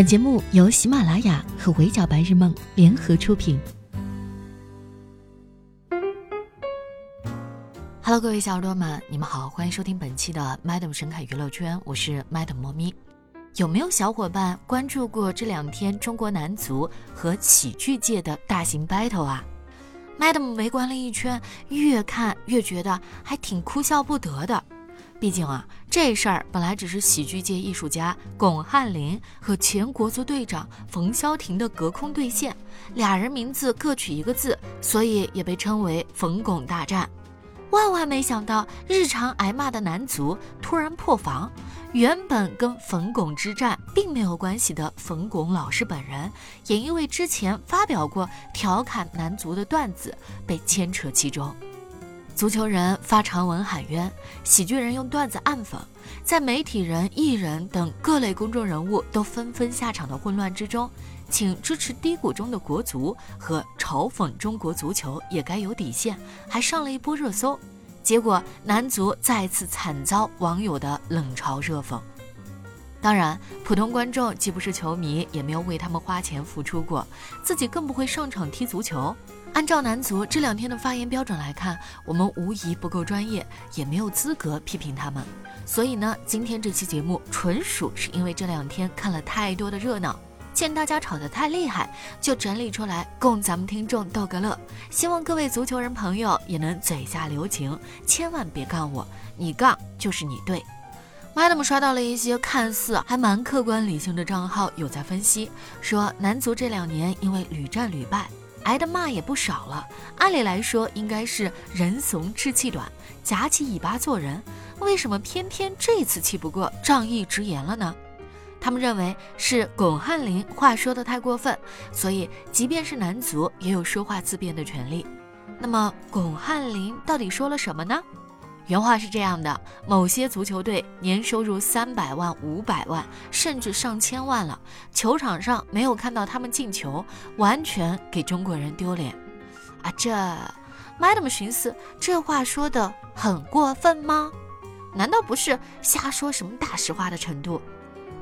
本节目由喜马拉雅和围剿白日梦联合出品。Hello，各位小耳朵们，你们好，欢迎收听本期的 Madam 神侃娱乐圈，我是 Madam 猫咪。有没有小伙伴关注过这两天中国男足和喜剧界的大型 battle 啊？Madam 围观了一圈，越看越觉得还挺哭笑不得的。毕竟啊，这事儿本来只是喜剧界艺术家巩汉林和前国足队长冯潇霆的隔空对线，俩人名字各取一个字，所以也被称为“冯巩大战”。万万没想到，日常挨骂的男足突然破防。原本跟冯巩之战并没有关系的冯巩老师本人，也因为之前发表过调侃男足的段子，被牵扯其中。足球人发长文喊冤，喜剧人用段子暗讽，在媒体人、艺人等各类公众人物都纷纷下场的混乱之中，请支持低谷中的国足和嘲讽中国足球也该有底线，还上了一波热搜。结果男足再次惨遭网友的冷嘲热讽。当然，普通观众既不是球迷，也没有为他们花钱付出过，自己更不会上场踢足球。按照男足这两天的发言标准来看，我们无疑不够专业，也没有资格批评他们。所以呢，今天这期节目纯属是因为这两天看了太多的热闹，见大家吵得太厉害，就整理出来供咱们听众逗个乐。希望各位足球人朋友也能嘴下留情，千万别杠我，你杠就是你对。Madam 刷到了一些看似还蛮客观理性的账号，有在分析说，男足这两年因为屡战屡败。挨的骂也不少了，按理来说应该是人怂志气短，夹起尾巴做人，为什么偏偏这次气不过，仗义直言了呢？他们认为是巩汉林话说的太过分，所以即便是男足也有说话自辩的权利。那么巩汉林到底说了什么呢？原话是这样的：某些足球队年收入三百万、五百万，甚至上千万了，球场上没有看到他们进球，完全给中国人丢脸啊！这，Madam 寻思，这话说的很过分吗？难道不是瞎说什么大实话的程度？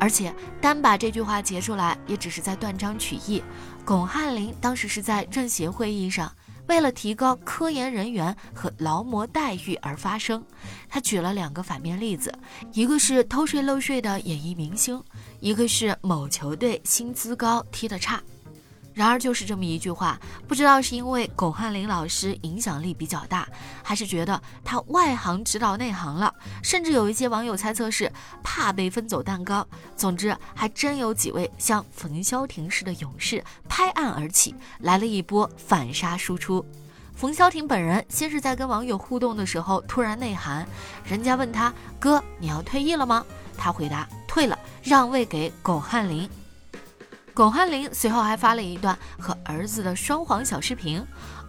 而且单把这句话截出来，也只是在断章取义。巩汉林当时是在政协会议上。为了提高科研人员和劳模待遇而发生，他举了两个反面例子，一个是偷税漏税的演艺明星，一个是某球队薪资高踢得差。然而，就是这么一句话，不知道是因为巩汉林老师影响力比较大，还是觉得他外行指导内行了，甚至有一些网友猜测是怕被分走蛋糕。总之，还真有几位像冯潇霆似的勇士拍案而起，来了一波反杀输出。冯潇霆本人先是在跟网友互动的时候突然内涵，人家问他哥你要退役了吗？他回答退了，让位给巩汉林。巩汉林随后还发了一段和儿子的双簧小视频，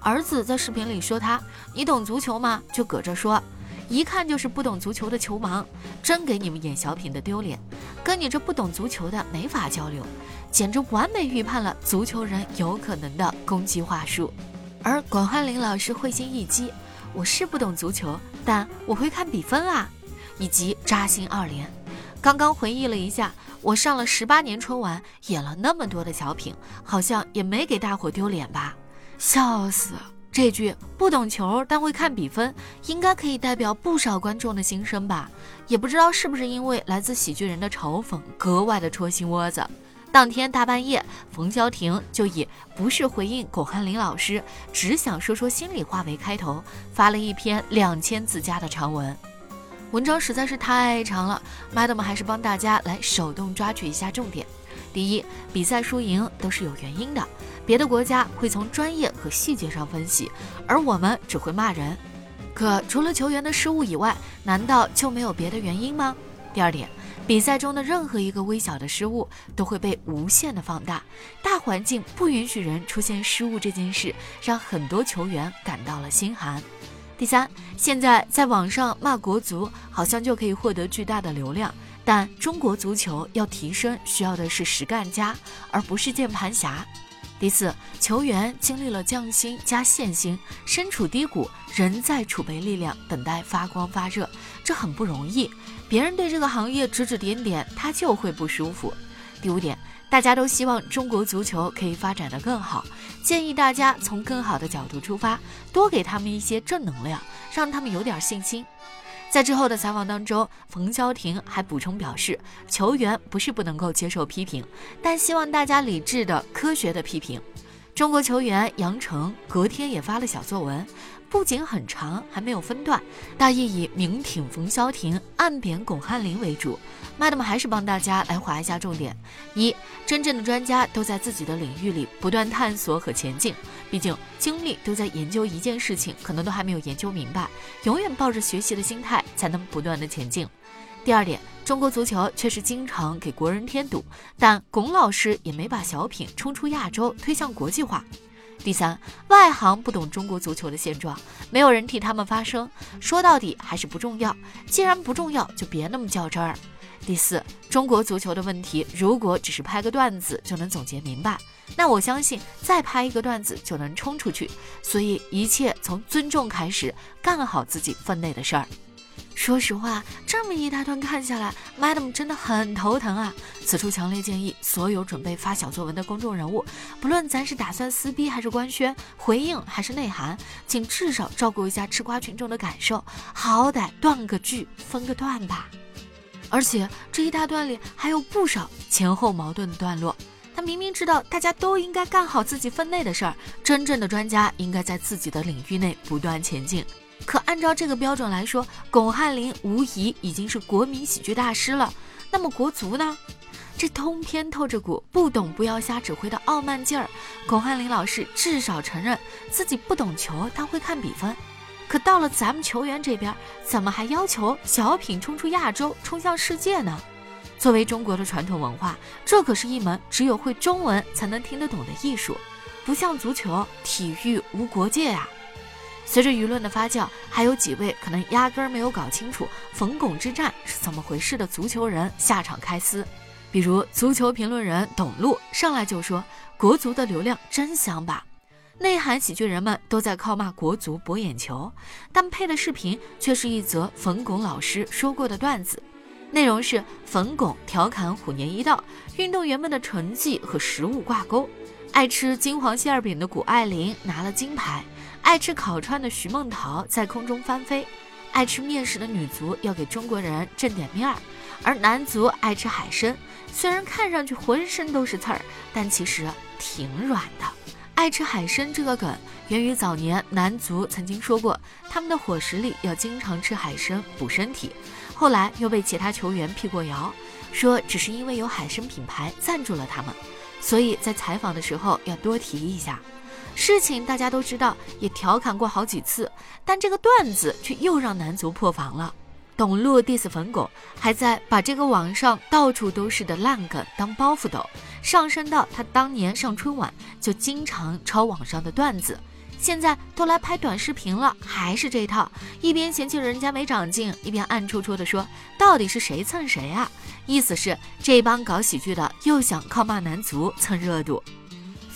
儿子在视频里说他：“你懂足球吗？”就搁这说，一看就是不懂足球的球盲，真给你们演小品的丢脸，跟你这不懂足球的没法交流，简直完美预判了足球人有可能的攻击话术。而巩汉林老师会心一击：“我是不懂足球，但我会看比分啊！”以及扎心二连。刚刚回忆了一下。我上了十八年春晚，演了那么多的小品，好像也没给大伙丢脸吧？笑死！这句不懂球但会看比分，应该可以代表不少观众的心声吧？也不知道是不是因为来自喜剧人的嘲讽，格外的戳心窝子。当天大半夜，冯潇霆就以不是回应巩汉林老师，只想说说心里话为开头，发了一篇两千字加的长文。文章实在是太长了，Madam 还是帮大家来手动抓取一下重点。第一，比赛输赢都是有原因的，别的国家会从专业和细节上分析，而我们只会骂人。可除了球员的失误以外，难道就没有别的原因吗？第二点，比赛中的任何一个微小的失误都会被无限的放大，大环境不允许人出现失误这件事，让很多球员感到了心寒。第三，现在在网上骂国足，好像就可以获得巨大的流量。但中国足球要提升，需要的是实干家，而不是键盘侠。第四，球员经历了降薪加限薪，身处低谷，仍在储备力量，等待发光发热，这很不容易。别人对这个行业指指点点，他就会不舒服。第五点，大家都希望中国足球可以发展的更好，建议大家从更好的角度出发，多给他们一些正能量，让他们有点信心。在之后的采访当中，冯潇霆还补充表示，球员不是不能够接受批评，但希望大家理智的、科学的批评。中国球员杨成隔天也发了小作文。不仅很长，还没有分段，大意以明挺冯潇霆、暗贬巩汉林为主。Madam 还是帮大家来划一下重点：一，真正的专家都在自己的领域里不断探索和前进，毕竟精力都在研究一件事情，可能都还没有研究明白，永远抱着学习的心态，才能不断的前进。第二点，中国足球确实经常给国人添堵，但巩老师也没把小品冲出亚洲，推向国际化。第三，外行不懂中国足球的现状，没有人替他们发声。说到底还是不重要，既然不重要，就别那么较真儿。第四，中国足球的问题，如果只是拍个段子就能总结明白，那我相信再拍一个段子就能冲出去。所以一切从尊重开始，干好自己分内的事儿。说实话，这么一大段看下来，Madam 真的很头疼啊！此处强烈建议所有准备发小作文的公众人物，不论咱是打算撕逼还是官宣，回应还是内涵，请至少照顾一下吃瓜群众的感受，好歹断个句，分个段吧。而且这一大段里还有不少前后矛盾的段落，他明明知道大家都应该干好自己分内的事儿，真正的专家应该在自己的领域内不断前进。可按照这个标准来说，巩汉林无疑已经是国民喜剧大师了。那么国足呢？这通篇透着股不懂不要瞎指挥的傲慢劲儿。巩汉林老师至少承认自己不懂球，但会看比分。可到了咱们球员这边，怎么还要求小品冲出亚洲，冲向世界呢？作为中国的传统文化，这可是一门只有会中文才能听得懂的艺术，不像足球，体育无国界呀。随着舆论的发酵，还有几位可能压根儿没有搞清楚冯巩之战是怎么回事的足球人下场开撕，比如足球评论人董路上来就说：“国足的流量真香吧？”内涵喜剧人们都在靠骂国足博眼球，但配的视频却是一则冯巩老师说过的段子，内容是冯巩调侃虎年一到，运动员们的成绩和食物挂钩，爱吃金黄馅饼的谷爱凌拿了金牌。爱吃烤串的徐梦桃在空中翻飞，爱吃面食的女足要给中国人挣点面儿，而男足爱吃海参，虽然看上去浑身都是刺儿，但其实挺软的。爱吃海参这个梗源于早年男足曾经说过，他们的伙食里要经常吃海参补身体，后来又被其他球员辟过谣，说只是因为有海参品牌赞助了他们，所以在采访的时候要多提一下。事情大家都知道，也调侃过好几次，但这个段子却又让男足破防了。董路 diss 冯巩，还在把这个网上到处都是的烂梗当包袱抖，上升到他当年上春晚就经常抄网上的段子，现在都来拍短视频了，还是这套，一边嫌弃人家没长进，一边暗戳戳的说，到底是谁蹭谁啊？意思是这帮搞喜剧的又想靠骂男足蹭热度。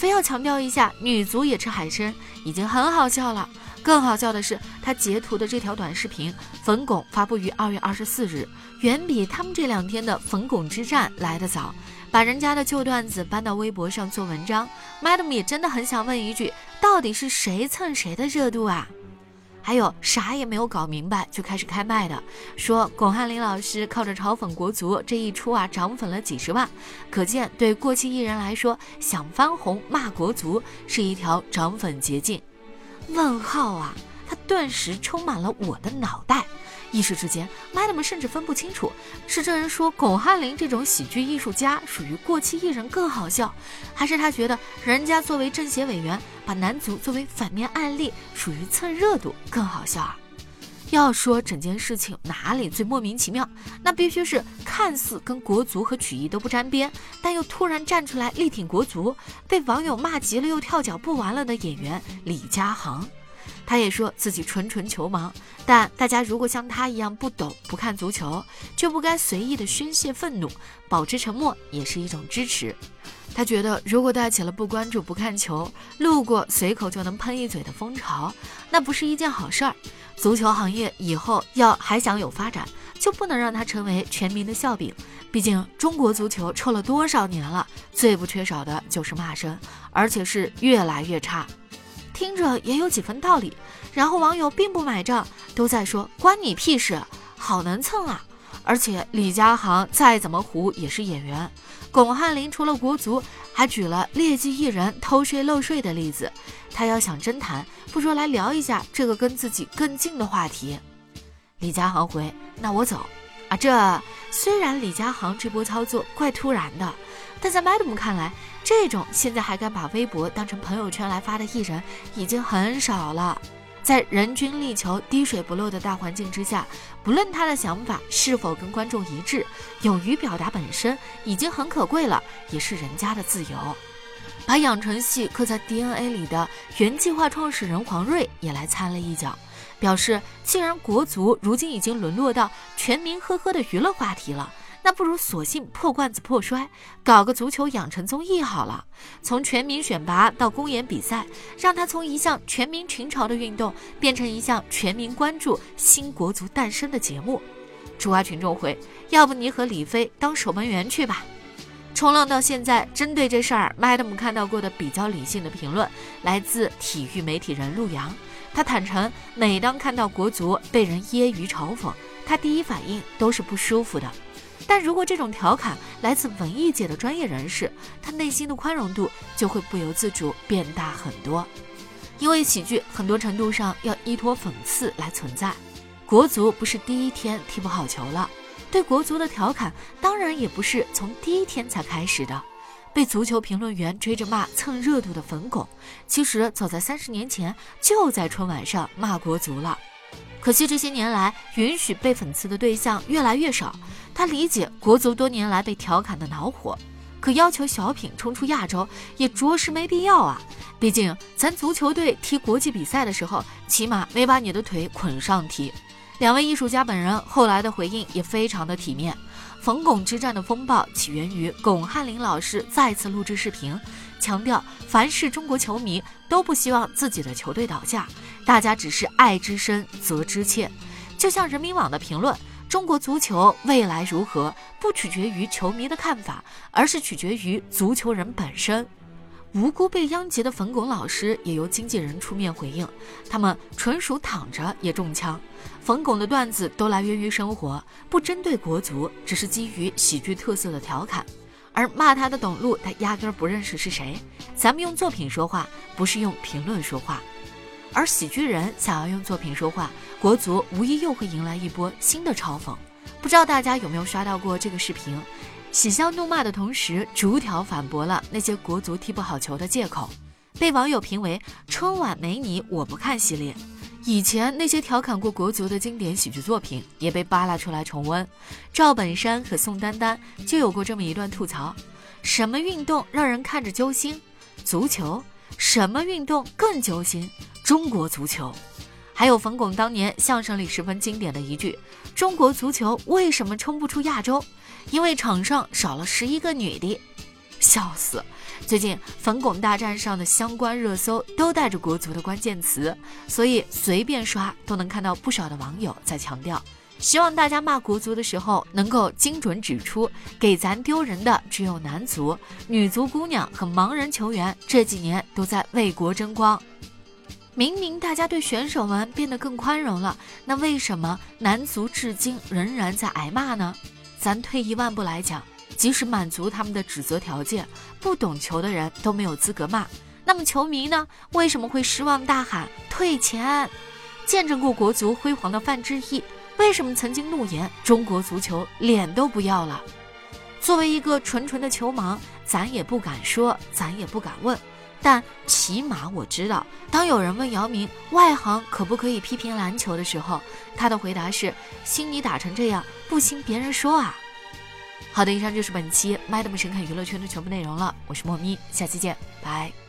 非要强调一下，女足也吃海参，已经很好笑了。更好笑的是，他截图的这条短视频，冯巩发布于二月二十四日，远比他们这两天的冯巩之战来得早，把人家的旧段子搬到微博上做文章。Madam 也真的很想问一句，到底是谁蹭谁的热度啊？还有啥也没有搞明白就开始开麦的，说巩汉林老师靠着嘲讽国足这一出啊涨粉了几十万，可见对过气艺人来说，想翻红骂国足是一条涨粉捷径。问号啊！他顿时充满了我的脑袋。一时之间，Madam 甚至分不清楚，是这人说巩汉林这种喜剧艺术家属于过气艺人更好笑，还是他觉得人家作为政协委员把男足作为反面案例属于蹭热度更好笑啊？要说整件事情哪里最莫名其妙，那必须是看似跟国足和曲艺都不沾边，但又突然站出来力挺国足，被网友骂急了又跳脚不玩了的演员李佳航。他也说自己纯纯球盲，但大家如果像他一样不懂不看足球，就不该随意的宣泄愤怒，保持沉默也是一种支持。他觉得，如果带起了不关注不看球，路过随口就能喷一嘴的风潮，那不是一件好事儿。足球行业以后要还想有发展，就不能让它成为全民的笑柄，毕竟中国足球臭了多少年了，最不缺少的就是骂声，而且是越来越差。听着也有几分道理。然后网友并不买账，都在说关你屁事，好能蹭啊！而且李佳航再怎么糊也是演员，巩汉林除了国足，还举了劣迹艺人偷税漏税的例子。他要想真谈，不如来聊一下这个跟自己更近的话题。李佳航回：“那我走啊。”这虽然李佳航这波操作怪突然的，但在 Madam 看来，这种现在还敢把微博当成朋友圈来发的艺人已经很少了。在人均力求滴水不漏的大环境之下，不论他的想法是否跟观众一致，勇于表达本身已经很可贵了，也是人家的自由。把养成系刻在 DNA 里的原计划创始人黄睿也来掺了一脚，表示既然国足如今已经沦落到全民呵呵的娱乐话题了。那不如索性破罐子破摔，搞个足球养成综艺好了。从全民选拔到公演比赛，让它从一项全民群嘲的运动变成一项全民关注新国足诞生的节目。主啊群众回，要不你和李飞当守门员去吧。冲浪到现在，针对这事儿，Madam 看到过的比较理性的评论来自体育媒体人陆阳。他坦诚，每当看到国足被人揶揄嘲讽，他第一反应都是不舒服的。但如果这种调侃来自文艺界的专业人士，他内心的宽容度就会不由自主变大很多。因为喜剧很多程度上要依托讽刺来存在。国足不是第一天踢不好球了，对国足的调侃当然也不是从第一天才开始的。被足球评论员追着骂蹭热度的冯巩，其实早在三十年前就在春晚上骂国足了。可惜这些年来，允许被讽刺的对象越来越少。他理解国足多年来被调侃的恼火，可要求小品冲出亚洲也着实没必要啊！毕竟咱足球队踢国际比赛的时候，起码没把你的腿捆上踢。两位艺术家本人后来的回应也非常的体面。冯巩之战的风暴起源于巩汉林老师再次录制视频，强调凡是中国球迷都不希望自己的球队倒下。大家只是爱之深责之切，就像人民网的评论：“中国足球未来如何，不取决于球迷的看法，而是取决于足球人本身。”无辜被殃及的冯巩老师也由经纪人出面回应：“他们纯属躺着也中枪。冯巩的段子都来源于生活，不针对国足，只是基于喜剧特色的调侃。而骂他的董路，他压根儿不认识是谁。咱们用作品说话，不是用评论说话。”而喜剧人想要用作品说话，国足无疑又会迎来一波新的嘲讽。不知道大家有没有刷到过这个视频？喜笑怒骂的同时，逐条反驳了那些国足踢不好球的借口，被网友评为“春晚没你我不看”系列。以前那些调侃过国足的经典喜剧作品也被扒拉出来重温。赵本山和宋丹丹就有过这么一段吐槽：什么运动让人看着揪心？足球。什么运动更揪心？中国足球，还有冯巩当年相声里十分经典的一句：“中国足球为什么冲不出亚洲？因为场上少了十一个女的。”笑死！最近冯巩大战上的相关热搜都带着国足的关键词，所以随便刷都能看到不少的网友在强调。希望大家骂国足的时候，能够精准指出，给咱丢人的只有男足、女足姑娘和盲人球员，这几年都在为国争光。明明大家对选手们变得更宽容了，那为什么男足至今仍然在挨骂呢？咱退一万步来讲，即使满足他们的指责条件，不懂球的人都没有资格骂。那么球迷呢？为什么会失望大喊退钱？见证过国足辉煌的范志毅。为什么曾经怒言中国足球脸都不要了？作为一个纯纯的球盲，咱也不敢说，咱也不敢问。但起码我知道，当有人问姚明外行可不可以批评篮球的时候，他的回答是：心你打成这样，不兴别人说啊。好的，以上就是本期 Madam 神侃娱乐圈的全部内容了。我是莫咪，下期见，拜。